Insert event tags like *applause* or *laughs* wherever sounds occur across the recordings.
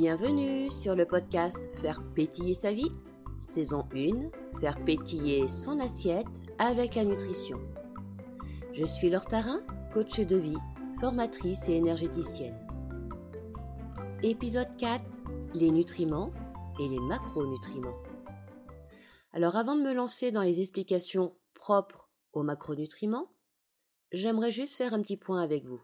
Bienvenue sur le podcast Faire pétiller sa vie, saison 1, Faire pétiller son assiette avec la nutrition. Je suis Laure Tarin, coach de vie, formatrice et énergéticienne. Épisode 4, les nutriments et les macronutriments. Alors avant de me lancer dans les explications propres aux macronutriments, j'aimerais juste faire un petit point avec vous.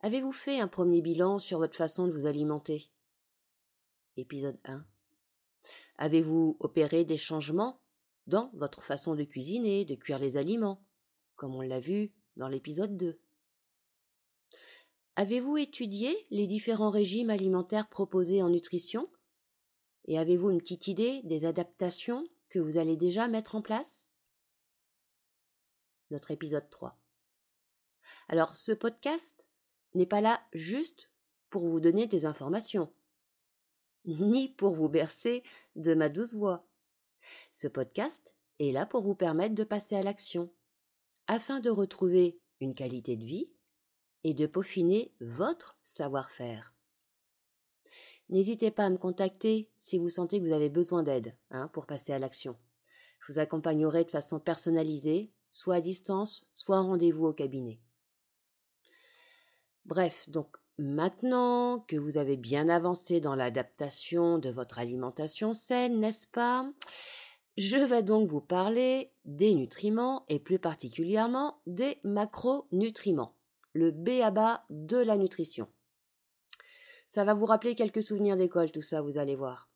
Avez-vous fait un premier bilan sur votre façon de vous alimenter? Épisode 1. Avez-vous opéré des changements dans votre façon de cuisiner, de cuire les aliments, comme on l'a vu dans l'épisode 2 Avez-vous étudié les différents régimes alimentaires proposés en nutrition? Et avez-vous une petite idée des adaptations que vous allez déjà mettre en place? Notre épisode 3. Alors ce podcast n'est pas là juste pour vous donner des informations, ni pour vous bercer de ma douce voix. Ce podcast est là pour vous permettre de passer à l'action, afin de retrouver une qualité de vie et de peaufiner votre savoir-faire. N'hésitez pas à me contacter si vous sentez que vous avez besoin d'aide hein, pour passer à l'action. Je vous accompagnerai de façon personnalisée, soit à distance, soit en rendez-vous au cabinet. Bref, donc maintenant que vous avez bien avancé dans l'adaptation de votre alimentation saine, n'est-ce pas? Je vais donc vous parler des nutriments et plus particulièrement des macronutriments, le B à bas de la nutrition. Ça va vous rappeler quelques souvenirs d'école, tout ça, vous allez voir.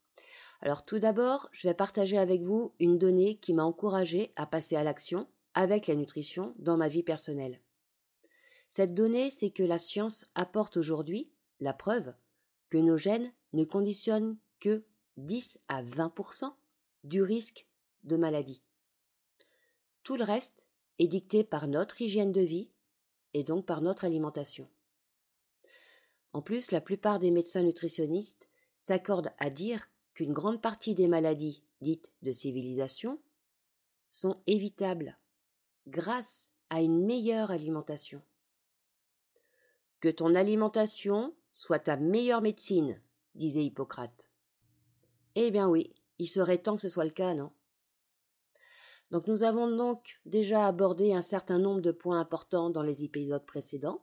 Alors tout d'abord, je vais partager avec vous une donnée qui m'a encouragé à passer à l'action avec la nutrition dans ma vie personnelle. Cette donnée, c'est que la science apporte aujourd'hui la preuve que nos gènes ne conditionnent que 10 à 20% du risque de maladie. Tout le reste est dicté par notre hygiène de vie et donc par notre alimentation. En plus, la plupart des médecins nutritionnistes s'accordent à dire qu'une grande partie des maladies dites de civilisation sont évitables grâce à une meilleure alimentation. Que ton alimentation soit ta meilleure médecine, disait Hippocrate. Eh bien oui, il serait temps que ce soit le cas, non? Donc nous avons donc déjà abordé un certain nombre de points importants dans les épisodes précédents.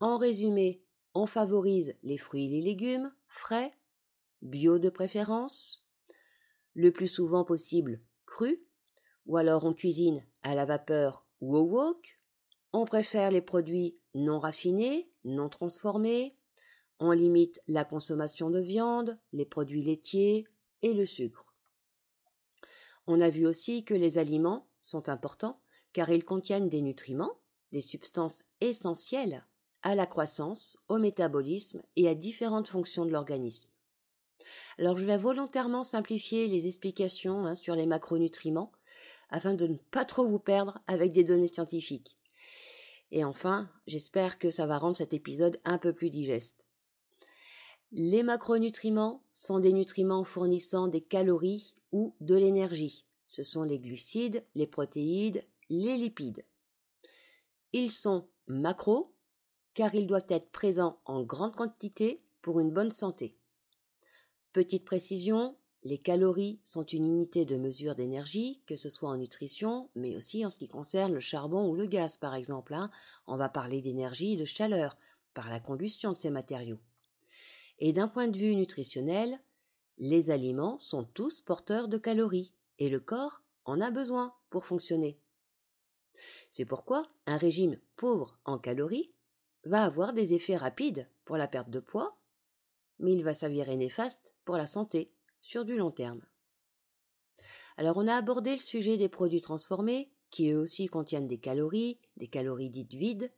En résumé, on favorise les fruits et les légumes frais, bio de préférence, le plus souvent possible crus, ou alors on cuisine à la vapeur ou au wok, on préfère les produits non raffinés, non transformés, on limite la consommation de viande, les produits laitiers et le sucre. On a vu aussi que les aliments sont importants car ils contiennent des nutriments, des substances essentielles à la croissance, au métabolisme et à différentes fonctions de l'organisme. Alors je vais volontairement simplifier les explications hein, sur les macronutriments afin de ne pas trop vous perdre avec des données scientifiques. Et enfin, j'espère que ça va rendre cet épisode un peu plus digeste. Les macronutriments sont des nutriments fournissant des calories ou de l'énergie. Ce sont les glucides, les protéides, les lipides. Ils sont macros car ils doivent être présents en grande quantité pour une bonne santé. Petite précision, les calories sont une unité de mesure d'énergie, que ce soit en nutrition, mais aussi en ce qui concerne le charbon ou le gaz, par exemple. Hein. On va parler d'énergie et de chaleur par la combustion de ces matériaux. Et d'un point de vue nutritionnel, les aliments sont tous porteurs de calories, et le corps en a besoin pour fonctionner. C'est pourquoi un régime pauvre en calories va avoir des effets rapides pour la perte de poids, mais il va s'avérer néfaste pour la santé sur du long terme. Alors on a abordé le sujet des produits transformés, qui eux aussi contiennent des calories, des calories dites vides,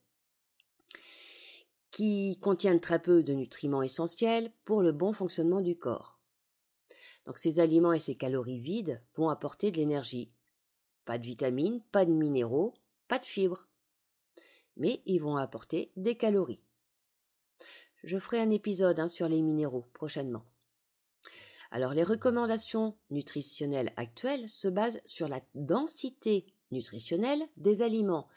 qui contiennent très peu de nutriments essentiels pour le bon fonctionnement du corps. Donc ces aliments et ces calories vides vont apporter de l'énergie. Pas de vitamines, pas de minéraux, pas de fibres. Mais ils vont apporter des calories. Je ferai un épisode hein, sur les minéraux prochainement. Alors les recommandations nutritionnelles actuelles se basent sur la densité nutritionnelle des aliments.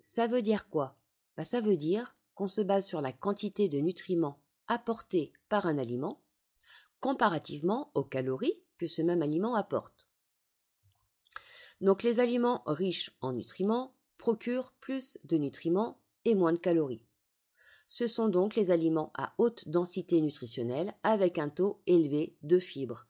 Ça veut dire quoi? Bah, Ça veut dire qu'on se base sur la quantité de nutriments apportés par un aliment comparativement aux calories que ce même aliment apporte. Donc les aliments riches en nutriments procurent plus de nutriments et moins de calories. Ce sont donc les aliments à haute densité nutritionnelle avec un taux élevé de fibres.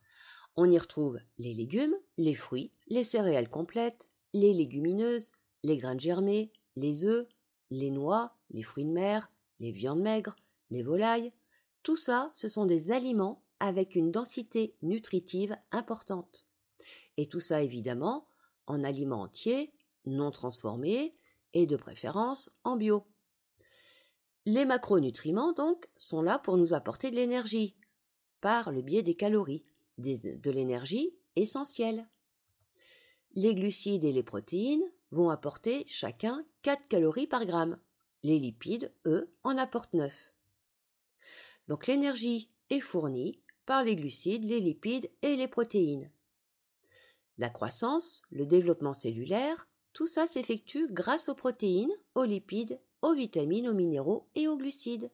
On y retrouve les légumes, les fruits, les céréales complètes, les légumineuses, les graines germées, les œufs, les noix, les fruits de mer, les viandes maigres, les volailles. Tout ça, ce sont des aliments avec une densité nutritive importante. Et tout ça, évidemment, en aliments entiers, non transformés et de préférence en bio. Les macronutriments, donc, sont là pour nous apporter de l'énergie, par le biais des calories, de l'énergie essentielle. Les glucides et les protéines vont apporter chacun 4 calories par gramme. Les lipides, eux, en apportent 9. Donc l'énergie est fournie par les glucides, les lipides et les protéines. La croissance, le développement cellulaire, tout ça s'effectue grâce aux protéines, aux lipides, aux vitamines, aux minéraux et aux glucides.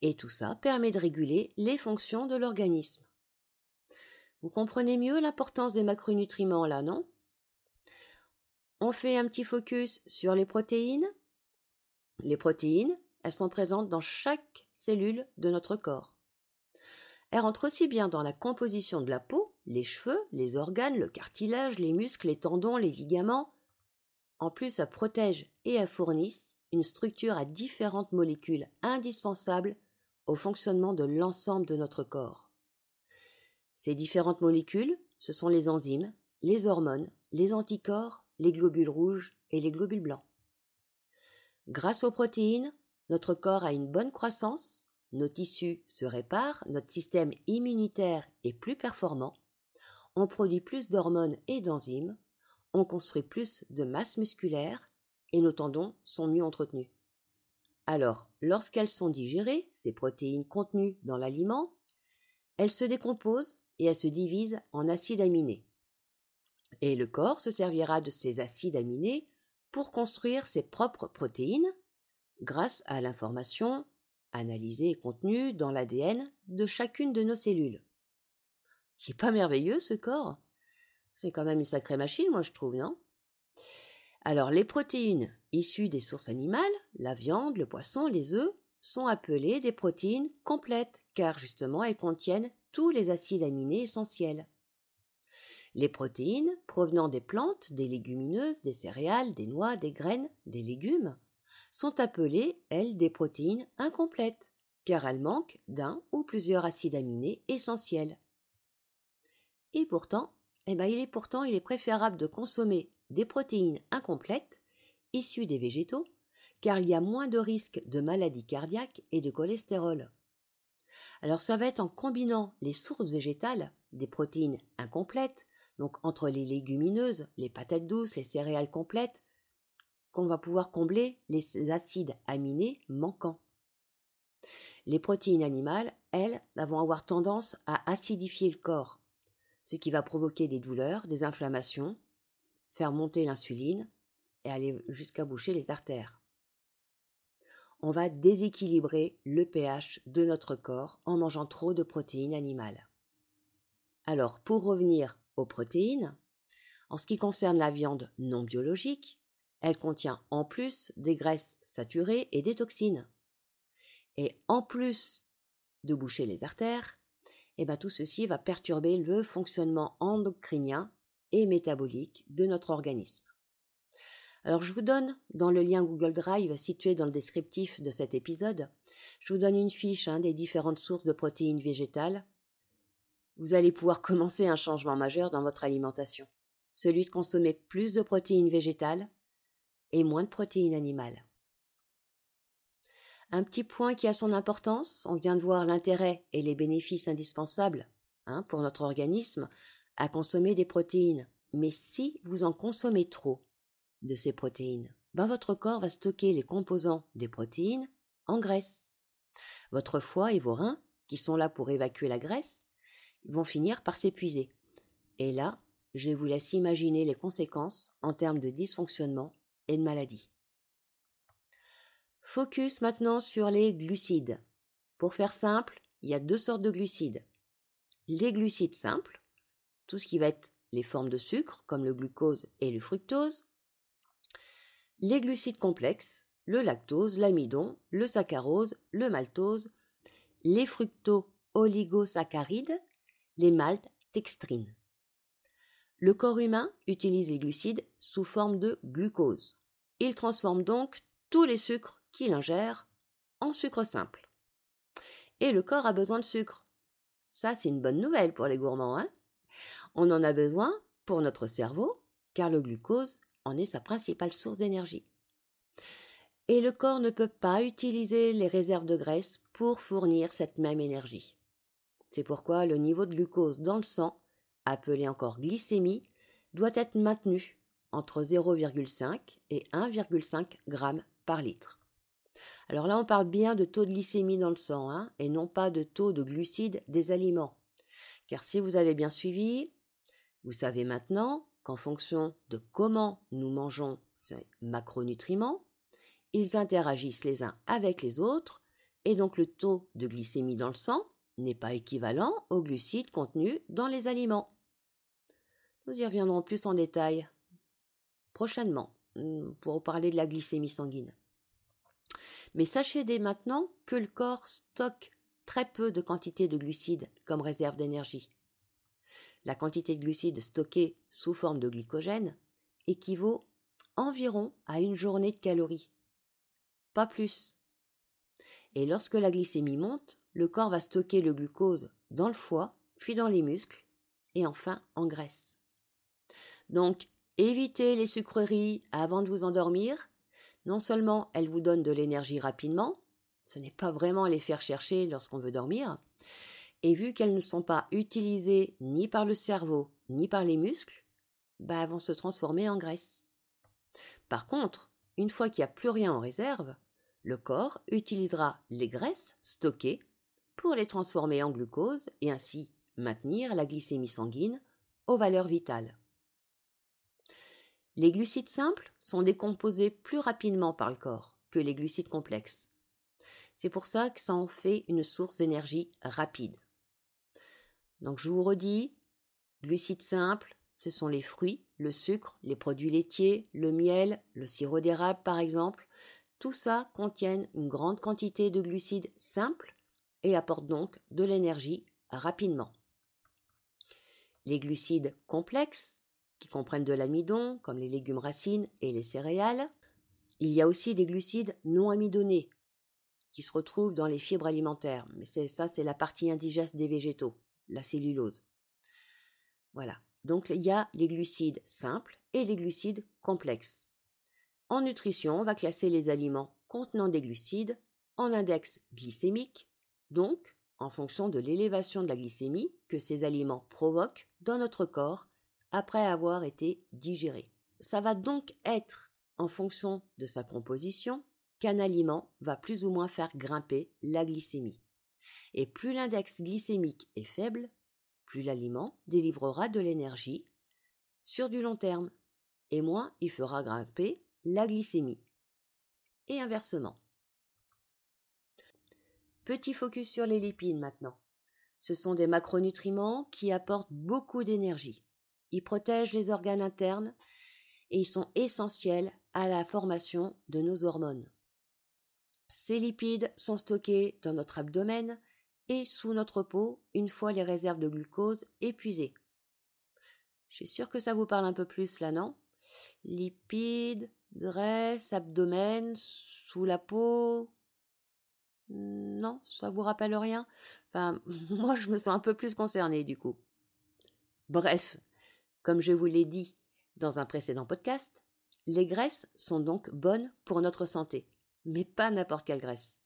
Et tout ça permet de réguler les fonctions de l'organisme. Vous comprenez mieux l'importance des macronutriments là, non? On fait un petit focus sur les protéines. Les protéines, elles sont présentes dans chaque cellule de notre corps. Elle rentre aussi bien dans la composition de la peau, les cheveux, les organes, le cartilage, les muscles, les tendons, les ligaments. En plus, elle protège et elle fournisse une structure à différentes molécules indispensables au fonctionnement de l'ensemble de notre corps. Ces différentes molécules, ce sont les enzymes, les hormones, les anticorps, les globules rouges et les globules blancs. Grâce aux protéines, notre corps a une bonne croissance, nos tissus se réparent, notre système immunitaire est plus performant, on produit plus d'hormones et d'enzymes, on construit plus de masse musculaire et nos tendons sont mieux entretenus. Alors, lorsqu'elles sont digérées, ces protéines contenues dans l'aliment, elles se décomposent et elles se divisent en acides aminés. Et le corps se servira de ces acides aminés pour construire ses propres protéines grâce à l'information analysé et contenu dans l'ADN de chacune de nos cellules. C'est pas merveilleux ce corps? C'est quand même une sacrée machine, moi je trouve, non? Alors les protéines issues des sources animales, la viande, le poisson, les œufs, sont appelées des protéines complètes, car justement elles contiennent tous les acides aminés essentiels. Les protéines provenant des plantes, des légumineuses, des céréales, des noix, des graines, des légumes, sont appelées, elles, des protéines incomplètes, car elles manquent d'un ou plusieurs acides aminés essentiels. Et pourtant, eh ben, il est pourtant il est préférable de consommer des protéines incomplètes, issues des végétaux, car il y a moins de risques de maladies cardiaques et de cholestérol. Alors ça va être en combinant les sources végétales, des protéines incomplètes, donc entre les légumineuses, les patates douces, les céréales complètes, qu'on va pouvoir combler les acides aminés manquants. Les protéines animales, elles, vont avoir tendance à acidifier le corps, ce qui va provoquer des douleurs, des inflammations, faire monter l'insuline et aller jusqu'à boucher les artères. On va déséquilibrer le pH de notre corps en mangeant trop de protéines animales. Alors, pour revenir aux protéines, en ce qui concerne la viande non biologique, elle contient en plus des graisses saturées et des toxines. Et en plus de boucher les artères, eh ben tout ceci va perturber le fonctionnement endocrinien et métabolique de notre organisme. Alors je vous donne dans le lien Google Drive situé dans le descriptif de cet épisode, je vous donne une fiche hein, des différentes sources de protéines végétales. Vous allez pouvoir *laughs* commencer un changement majeur dans votre alimentation, celui de consommer plus de protéines végétales et moins de protéines animales. Un petit point qui a son importance, on vient de voir l'intérêt et les bénéfices indispensables hein, pour notre organisme à consommer des protéines. Mais si vous en consommez trop de ces protéines, ben votre corps va stocker les composants des protéines en graisse. Votre foie et vos reins, qui sont là pour évacuer la graisse, vont finir par s'épuiser. Et là, je vous laisse imaginer les conséquences en termes de dysfonctionnement et de maladies. Focus maintenant sur les glucides. Pour faire simple, il y a deux sortes de glucides. Les glucides simples, tout ce qui va être les formes de sucre, comme le glucose et le fructose. Les glucides complexes, le lactose, l'amidon, le saccharose, le maltose, les fructo-oligosaccharides, les maltes textrines. Le corps humain utilise les glucides sous forme de glucose. Il transforme donc tous les sucres qu'il ingère en sucre simple. Et le corps a besoin de sucre. Ça, c'est une bonne nouvelle pour les gourmands. Hein? On en a besoin pour notre cerveau, car le glucose en est sa principale source d'énergie. Et le corps ne peut pas utiliser les réserves de graisse pour fournir cette même énergie. C'est pourquoi le niveau de glucose dans le sang, appelé encore glycémie, doit être maintenu entre 0,5 et 1,5 g par litre. Alors là, on parle bien de taux de glycémie dans le sang, hein, et non pas de taux de glucides des aliments. Car si vous avez bien suivi, vous savez maintenant qu'en fonction de comment nous mangeons ces macronutriments, ils interagissent les uns avec les autres, et donc le taux de glycémie dans le sang n'est pas équivalent aux glucides contenus dans les aliments. Nous y reviendrons plus en détail prochainement hmm, pour parler de la glycémie sanguine. Mais sachez dès maintenant que le corps stocke très peu de quantité de glucides comme réserve d'énergie. La quantité de glucides stockée sous forme de glycogène équivaut environ à une journée de calories. Pas plus. Et lorsque la glycémie monte, le corps va stocker le glucose dans le foie, puis dans les muscles, et enfin en graisse. Donc, évitez les sucreries avant de vous endormir. Non seulement elles vous donnent de l'énergie rapidement, ce n'est pas vraiment les faire chercher lorsqu'on veut dormir, et vu qu'elles ne sont pas utilisées ni par le cerveau ni par les muscles, bah, elles vont se transformer en graisse. Par contre, une fois qu'il n'y a plus rien en réserve, le corps utilisera les graisses stockées pour les transformer en glucose et ainsi maintenir la glycémie sanguine aux valeurs vitales. Les glucides simples sont décomposés plus rapidement par le corps que les glucides complexes. C'est pour ça que ça en fait une source d'énergie rapide. Donc je vous redis, glucides simples, ce sont les fruits, le sucre, les produits laitiers, le miel, le sirop d'érable par exemple. Tout ça contient une grande quantité de glucides simples et apporte donc de l'énergie rapidement. Les glucides complexes, qui comprennent de l'amidon, comme les légumes racines et les céréales. Il y a aussi des glucides non amidonnés, qui se retrouvent dans les fibres alimentaires. Mais ça, c'est la partie indigeste des végétaux, la cellulose. Voilà. Donc il y a les glucides simples et les glucides complexes. En nutrition, on va classer les aliments contenant des glucides en index glycémique, donc en fonction de l'élévation de la glycémie que ces aliments provoquent dans notre corps après avoir été digérés. Ça va donc être en fonction de sa composition qu'un aliment va plus ou moins faire grimper la glycémie. Et plus l'index glycémique est faible, plus l'aliment délivrera de l'énergie sur du long terme, et moins il fera grimper la glycémie. Et inversement. Petit focus sur les lipides maintenant. Ce sont des macronutriments qui apportent beaucoup d'énergie. Ils protègent les organes internes et ils sont essentiels à la formation de nos hormones. Ces lipides sont stockés dans notre abdomen et sous notre peau une fois les réserves de glucose épuisées. Je suis sûre que ça vous parle un peu plus là, non? Lipides, graisse, abdomen, sous la peau. Non, ça vous rappelle rien? Enfin, *laughs* moi je me sens un peu plus concernée du coup. Bref, comme je vous l'ai dit dans un précédent podcast, les graisses sont donc bonnes pour notre santé, mais pas n'importe quelle graisse.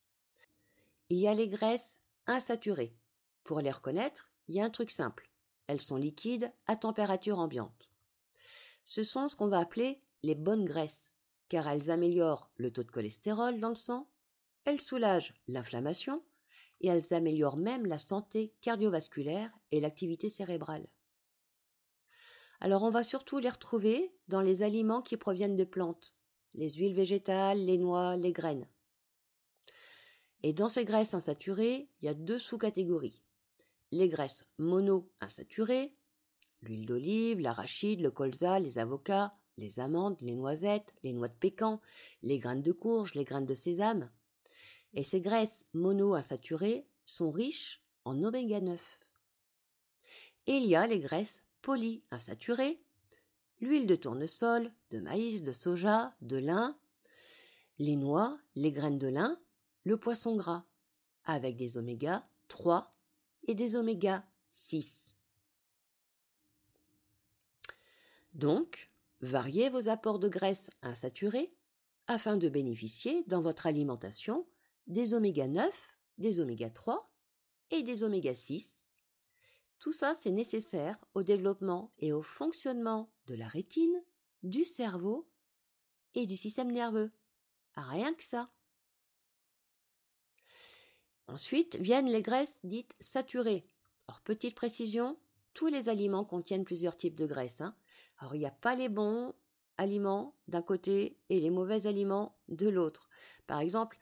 Il y a les graisses insaturées. Pour les reconnaître, il y a un truc simple. Elles sont liquides à température ambiante. Ce sont ce qu'on va appeler les bonnes graisses, car elles améliorent le taux de cholestérol dans le sang, elles soulagent l'inflammation et elles améliorent même la santé cardiovasculaire et l'activité cérébrale. Alors on va surtout les retrouver dans les aliments qui proviennent de plantes, les huiles végétales, les noix, les graines. Et dans ces graisses insaturées, il y a deux sous-catégories. Les graisses mono-insaturées, l'huile d'olive, l'arachide, le colza, les avocats, les amandes, les noisettes, les noix de pécan, les graines de courge, les graines de sésame. Et ces graisses mono-insaturées sont riches en oméga 9. Et il y a les graisses polyinsaturées, l'huile de tournesol, de maïs, de soja, de lin, les noix, les graines de lin, le poisson gras, avec des oméga 3 et des oméga 6. Donc, variez vos apports de graisses insaturées afin de bénéficier dans votre alimentation des oméga 9, des oméga 3 et des oméga 6. Tout ça, c'est nécessaire au développement et au fonctionnement de la rétine, du cerveau et du système nerveux. Rien que ça. Ensuite viennent les graisses dites saturées. Alors, petite précision, tous les aliments contiennent plusieurs types de graisses. Hein. Il n'y a pas les bons aliments d'un côté et les mauvais aliments de l'autre. Par exemple,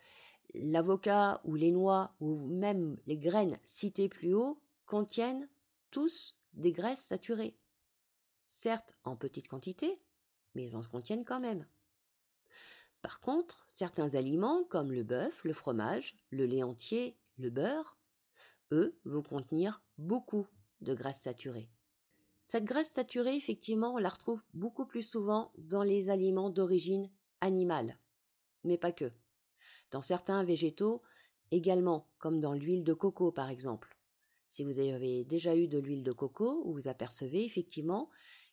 l'avocat ou les noix ou même les graines citées plus haut contiennent tous des graisses saturées. Certes en petite quantité, mais ils en contiennent quand même. Par contre, certains aliments comme le bœuf, le fromage, le lait entier, le beurre, eux, vont contenir beaucoup de graisses saturées. Cette graisse saturée, effectivement, on la retrouve beaucoup plus souvent dans les aliments d'origine animale, mais pas que. Dans certains végétaux également, comme dans l'huile de coco par exemple. Si vous avez déjà eu de l'huile de coco, vous apercevez effectivement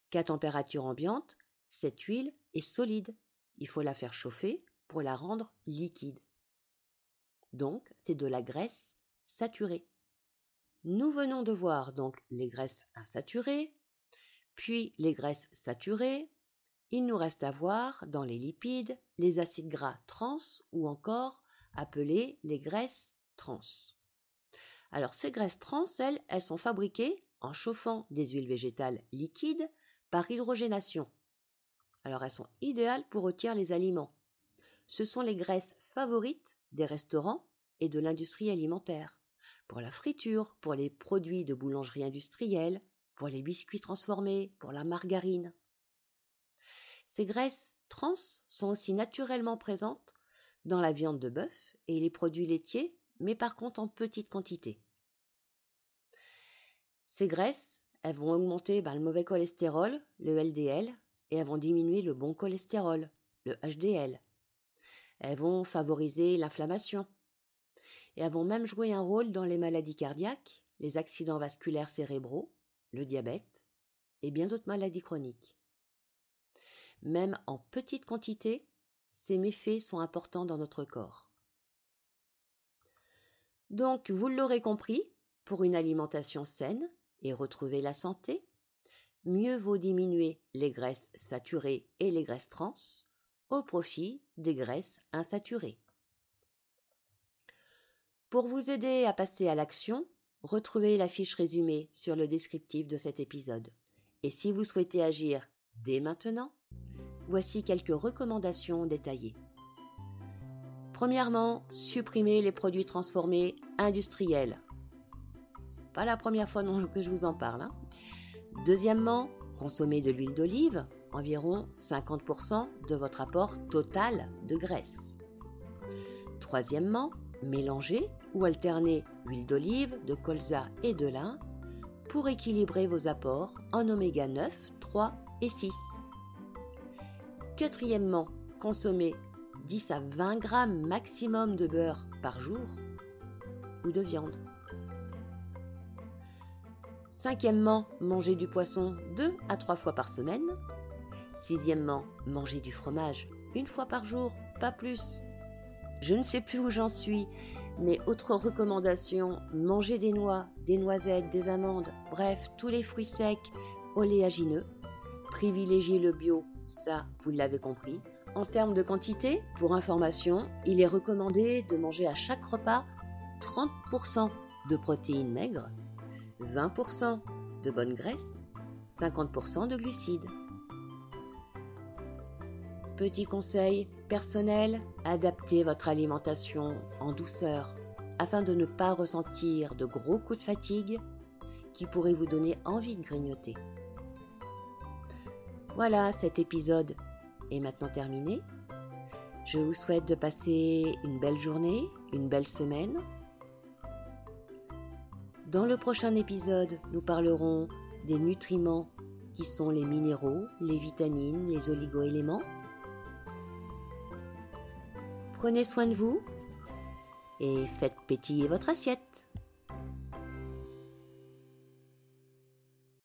qu'à température ambiante, cette huile est solide il faut la faire chauffer pour la rendre liquide. Donc, c'est de la graisse saturée. Nous venons de voir donc les graisses insaturées, puis les graisses saturées. Il nous reste à voir dans les lipides les acides gras trans ou encore appelés les graisses trans. Alors ces graisses trans, elles, elles sont fabriquées en chauffant des huiles végétales liquides par hydrogénation. Alors elles sont idéales pour rôtir les aliments. Ce sont les graisses favorites des restaurants et de l'industrie alimentaire. Pour la friture, pour les produits de boulangerie industrielle, pour les biscuits transformés, pour la margarine. Ces graisses trans sont aussi naturellement présentes dans la viande de bœuf et les produits laitiers, mais par contre en petite quantité. Ces graisses, elles vont augmenter ben, le mauvais cholestérol, le LDL, et elles vont diminuer le bon cholestérol, le HDL. Elles vont favoriser l'inflammation. Et elles vont même jouer un rôle dans les maladies cardiaques, les accidents vasculaires cérébraux, le diabète et bien d'autres maladies chroniques. Même en petite quantité, ces méfaits sont importants dans notre corps. Donc, vous l'aurez compris, pour une alimentation saine et retrouver la santé, mieux vaut diminuer les graisses saturées et les graisses trans au profit des graisses insaturées. Pour vous aider à passer à l'action, retrouvez la fiche résumée sur le descriptif de cet épisode. Et si vous souhaitez agir dès maintenant, voici quelques recommandations détaillées. Premièrement, supprimez les produits transformés industriels. C'est pas la première fois que je vous en parle. Hein. Deuxièmement, consommez de l'huile d'olive, environ 50% de votre apport total de graisse. Troisièmement, mélangez ou alternez huile d'olive, de colza et de lin pour équilibrer vos apports en oméga 9, 3 et 6. Quatrièmement, consommez 10 à 20 grammes maximum de beurre par jour ou de viande. Cinquièmement, manger du poisson deux à trois fois par semaine. Sixièmement, manger du fromage une fois par jour, pas plus. Je ne sais plus où j'en suis, mais autre recommandation, manger des noix, des noisettes, des amandes, bref, tous les fruits secs, oléagineux. Privilégier le bio, ça, vous l'avez compris. En termes de quantité, pour information, il est recommandé de manger à chaque repas 30% de protéines maigres 20% de bonne graisse, 50% de glucides. Petit conseil personnel, adaptez votre alimentation en douceur afin de ne pas ressentir de gros coups de fatigue qui pourraient vous donner envie de grignoter. Voilà, cet épisode est maintenant terminé. Je vous souhaite de passer une belle journée, une belle semaine. Dans le prochain épisode, nous parlerons des nutriments qui sont les minéraux, les vitamines, les oligoéléments. Prenez soin de vous et faites pétiller votre assiette.